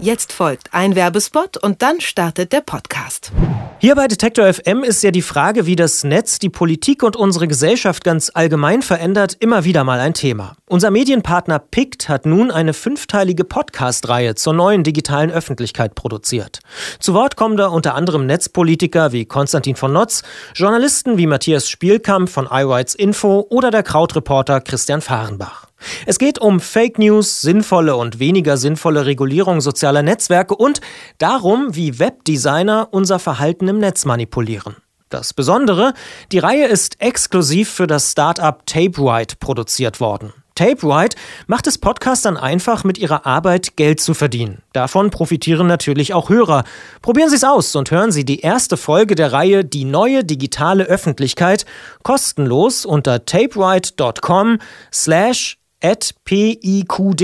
Jetzt folgt ein Werbespot und dann startet der Podcast. Hier bei Detektor FM ist ja die Frage, wie das Netz die Politik und unsere Gesellschaft ganz allgemein verändert, immer wieder mal ein Thema. Unser Medienpartner PICT hat nun eine fünfteilige Podcast-Reihe zur neuen digitalen Öffentlichkeit produziert. Zu Wort kommen da unter anderem Netzpolitiker wie Konstantin von Notz, Journalisten wie Matthias Spielkamp von iRights Info oder der Krautreporter Christian Fahrenbach. Es geht um Fake News, sinnvolle und weniger sinnvolle Regulierung sozialer Netzwerke und darum, wie Webdesigner unser Verhalten im Netz manipulieren. Das Besondere, die Reihe ist exklusiv für das Startup TapeWhite produziert worden. TapeWhite macht es Podcastern einfach, mit ihrer Arbeit Geld zu verdienen. Davon profitieren natürlich auch Hörer. Probieren Sie es aus und hören Sie die erste Folge der Reihe Die neue digitale Öffentlichkeit kostenlos unter tapewhite.com slash at PIQD.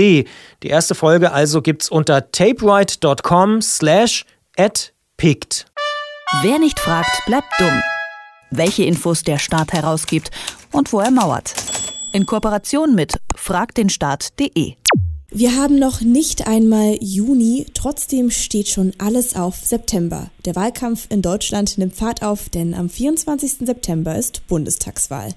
Die erste Folge also gibt's unter tapewrite.com slash at picked. Wer nicht fragt, bleibt dumm. Welche Infos der Staat herausgibt und wo er mauert. In Kooperation mit fragdenstaat.de. Wir haben noch nicht einmal Juni, trotzdem steht schon alles auf September. Der Wahlkampf in Deutschland nimmt Fahrt auf, denn am 24. September ist Bundestagswahl.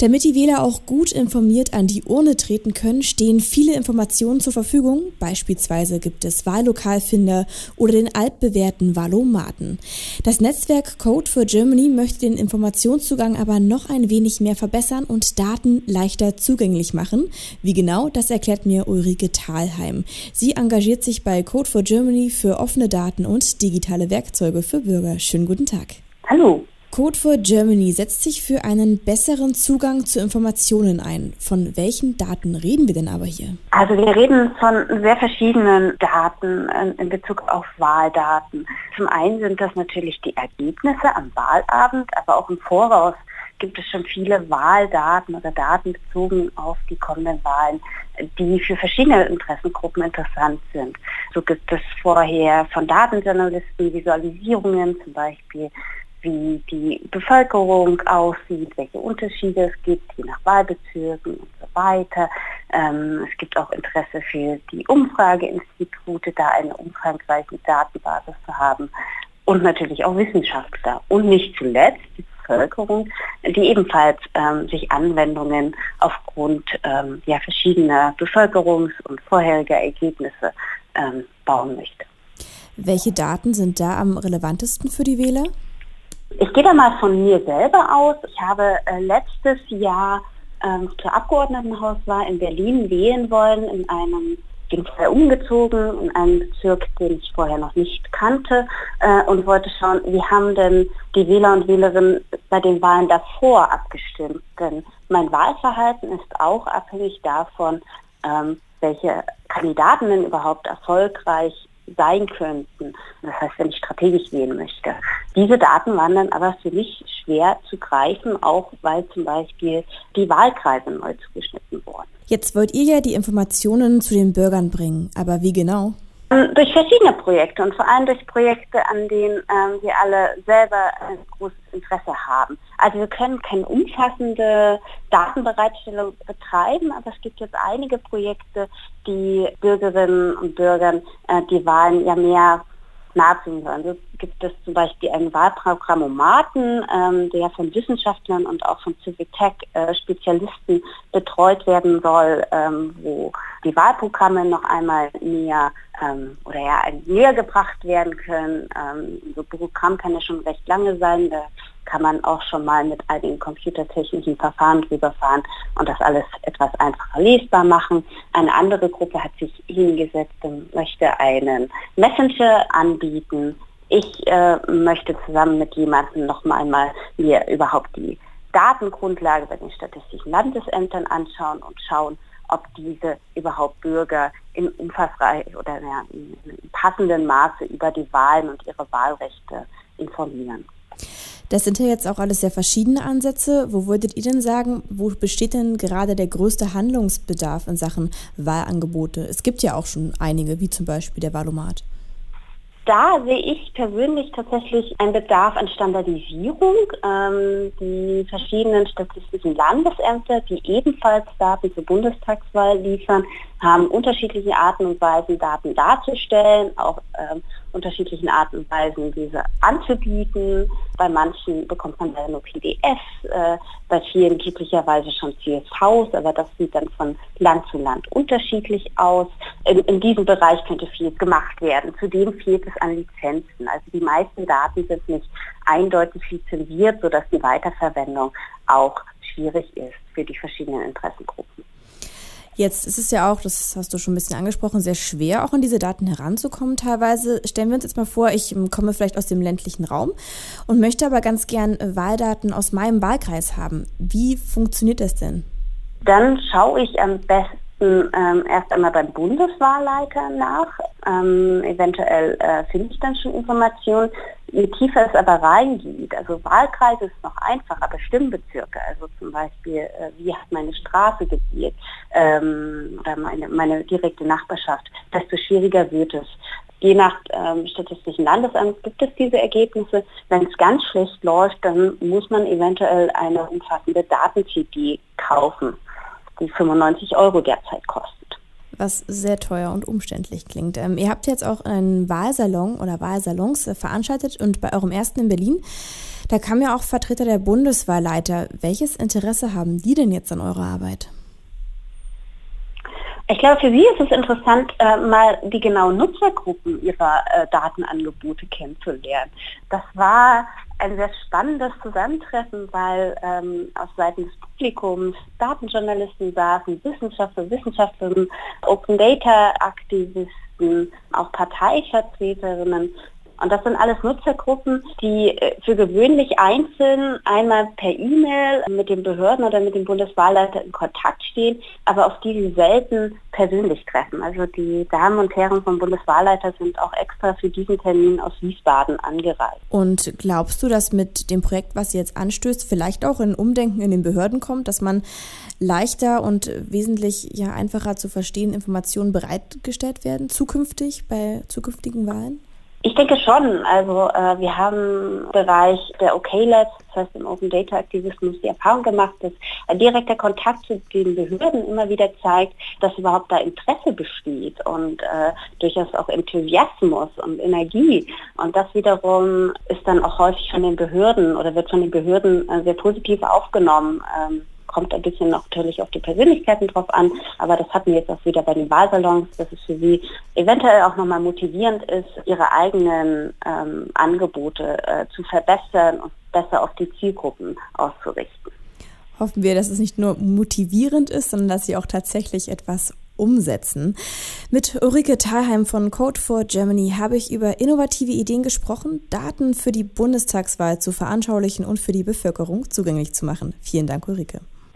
Damit die Wähler auch gut informiert an die Urne treten können, stehen viele Informationen zur Verfügung. Beispielsweise gibt es Wahllokalfinder oder den altbewährten Wahlomaten. Das Netzwerk Code for Germany möchte den Informationszugang aber noch ein wenig mehr verbessern und Daten leichter zugänglich machen. Wie genau, das erklärt mir Ulrike Thalheim. Sie engagiert sich bei Code for Germany für offene Daten und digitale Werkzeuge. Werkzeuge für Bürger. Schönen guten Tag. Hallo. Code for Germany setzt sich für einen besseren Zugang zu Informationen ein. Von welchen Daten reden wir denn aber hier? Also wir reden von sehr verschiedenen Daten in Bezug auf Wahldaten. Zum einen sind das natürlich die Ergebnisse am Wahlabend, aber auch im Voraus gibt es schon viele Wahldaten oder Daten bezogen auf die kommenden Wahlen, die für verschiedene Interessengruppen interessant sind. So gibt es vorher von Datenjournalisten Visualisierungen, zum Beispiel wie die Bevölkerung aussieht, welche Unterschiede es gibt, je nach Wahlbezirken und so weiter. Ähm, es gibt auch Interesse für die Umfrageinstitute, da eine umfangreiche Datenbasis zu haben und natürlich auch Wissenschaftler. Und nicht zuletzt die Bevölkerung, die ebenfalls ähm, sich Anwendungen aufgrund ähm, ja, verschiedener Bevölkerungs- und vorheriger Ergebnisse ähm, bauen möchte. Welche Daten sind da am relevantesten für die Wähler? Ich gehe da mal von mir selber aus. Ich habe äh, letztes Jahr ähm, zur Abgeordnetenhauswahl in Berlin wählen wollen in einem bin vorher umgezogen in einen Bezirk, den ich vorher noch nicht kannte äh, und wollte schauen, wie haben denn die Wähler und Wählerinnen bei den Wahlen davor abgestimmt. Denn mein Wahlverhalten ist auch abhängig davon, ähm, welche Kandidaten denn überhaupt erfolgreich sein könnten. Das heißt, wenn ich strategisch wählen möchte. Diese Daten waren dann aber für mich schwer zu greifen, auch weil zum Beispiel die Wahlkreise neu zugeschnitten wurden. Jetzt wollt ihr ja die Informationen zu den Bürgern bringen, aber wie genau? Ähm, durch verschiedene Projekte und vor allem durch Projekte, an denen ähm, wir alle selber ein großes Interesse haben. Also wir können keine umfassende Datenbereitstellung betreiben, aber es gibt jetzt einige Projekte, die Bürgerinnen und Bürgern äh, die Wahlen ja mehr nahebringen sollen. So gibt es zum Beispiel einen Wahlprogrammomaten, ähm, der von Wissenschaftlern und auch von Civic Tech äh, Spezialisten betreut werden soll, ähm, wo die Wahlprogramme noch einmal näher ähm, oder ja näher gebracht werden können. Ähm, so ein Programm kann ja schon recht lange sein. Da kann man auch schon mal mit einigen computertechnischen Verfahren drüber fahren und das alles etwas einfacher lesbar machen. Eine andere Gruppe hat sich hingesetzt und möchte einen Messenger anbieten. Ich äh, möchte zusammen mit jemandem noch mal mir überhaupt die Datengrundlage bei den statistischen Landesämtern anschauen und schauen, ob diese überhaupt Bürger in umfangreich oder ja, in passenden Maße über die Wahlen und ihre Wahlrechte informieren. Das sind ja jetzt auch alles sehr verschiedene Ansätze. Wo würdet ihr denn sagen, wo besteht denn gerade der größte Handlungsbedarf in Sachen Wahlangebote? Es gibt ja auch schon einige, wie zum Beispiel der Wahlomat. Da sehe ich persönlich tatsächlich einen Bedarf an Standardisierung. Ähm, die verschiedenen statistischen Landesämter, die ebenfalls Daten zur Bundestagswahl liefern, haben unterschiedliche Arten und Weisen, Daten darzustellen, auch ähm, unterschiedlichen Arten und Weisen, diese anzubieten. Bei manchen bekommt man leider nur PDFs, äh, bei vielen glücklicherweise schon CSVs, aber das sieht dann von Land zu Land unterschiedlich aus. In, in diesem Bereich könnte viel gemacht werden. Zudem fehlt es an Lizenzen. Also die meisten Daten sind nicht eindeutig lizenziert, sodass die Weiterverwendung auch schwierig ist für die verschiedenen Interessengruppen. Jetzt ist es ja auch, das hast du schon ein bisschen angesprochen, sehr schwer, auch an diese Daten heranzukommen teilweise. Stellen wir uns jetzt mal vor, ich ähm, komme vielleicht aus dem ländlichen Raum und möchte aber ganz gern äh, Wahldaten aus meinem Wahlkreis haben. Wie funktioniert das denn? Dann schaue ich am besten ähm, erst einmal beim Bundeswahlleiter nach. Ähm, eventuell äh, finde ich dann schon Informationen. Je tiefer es aber reingeht, also Wahlkreise ist noch einfacher, aber Stimmbezirke, also zum Beispiel, äh, wie hat meine Straße gewählt ähm, oder meine, meine direkte Nachbarschaft, desto schwieriger wird es. Je nach ähm, Statistischen Landesamt gibt es diese Ergebnisse. Wenn es ganz schlecht läuft, dann muss man eventuell eine umfassende Daten-CD kaufen die 95 Euro derzeit kostet. Was sehr teuer und umständlich klingt. Ähm, ihr habt jetzt auch einen Wahlsalon oder Wahlsalons äh, veranstaltet und bei eurem ersten in Berlin, da kamen ja auch Vertreter der Bundeswahlleiter. Welches Interesse haben die denn jetzt an eurer Arbeit? Ich glaube, für Sie ist es interessant, äh, mal die genauen Nutzergruppen Ihrer äh, Datenangebote kennenzulernen. Das war ein sehr spannendes Zusammentreffen, weil ähm, auf Seiten des Publikums Datenjournalisten saßen, Wissenschaftler, Wissenschaftlerinnen, Open Data Aktivisten, auch Parteivertreterinnen und das sind alles Nutzergruppen, die äh, für gewöhnlich einzeln einmal per E-Mail mit den Behörden oder mit dem Bundeswahlleiter in Kontakt stehen, aber auf die sie selten persönlich treffen. Also die Damen und Herren vom Bundeswahlleiter sind auch extra für diesen Termin aus Wiesbaden angereist. Und glaubst du, dass mit dem Projekt, was jetzt anstößt, vielleicht auch ein Umdenken in den Behörden kommt, dass man leichter und wesentlich ja, einfacher zu verstehen Informationen bereitgestellt werden, zukünftig bei zukünftigen Wahlen? Ich denke schon. Also äh, wir haben im Bereich der OK-Labs, das heißt im Open Data Aktivismus, die Erfahrung gemacht, dass ein direkter Kontakt zu den Behörden immer wieder zeigt, dass überhaupt da Interesse besteht und äh, durchaus auch Enthusiasmus und Energie. Und das wiederum ist dann auch häufig von den Behörden oder wird von den Behörden äh, sehr positiv aufgenommen. Ähm, kommt ein bisschen natürlich auf die Persönlichkeiten drauf an, aber das hatten wir jetzt auch wieder bei den Wahlsalons, dass es für sie eventuell auch nochmal motivierend ist, ihre eigenen ähm, Angebote äh, zu verbessern und besser auf die Zielgruppen auszurichten. Hoffen wir, dass es nicht nur motivierend ist, sondern dass sie auch tatsächlich etwas umsetzen. Mit Ulrike Thalheim von Code for Germany habe ich über innovative Ideen gesprochen, Daten für die Bundestagswahl zu veranschaulichen und für die Bevölkerung zugänglich zu machen. Vielen Dank, Ulrike.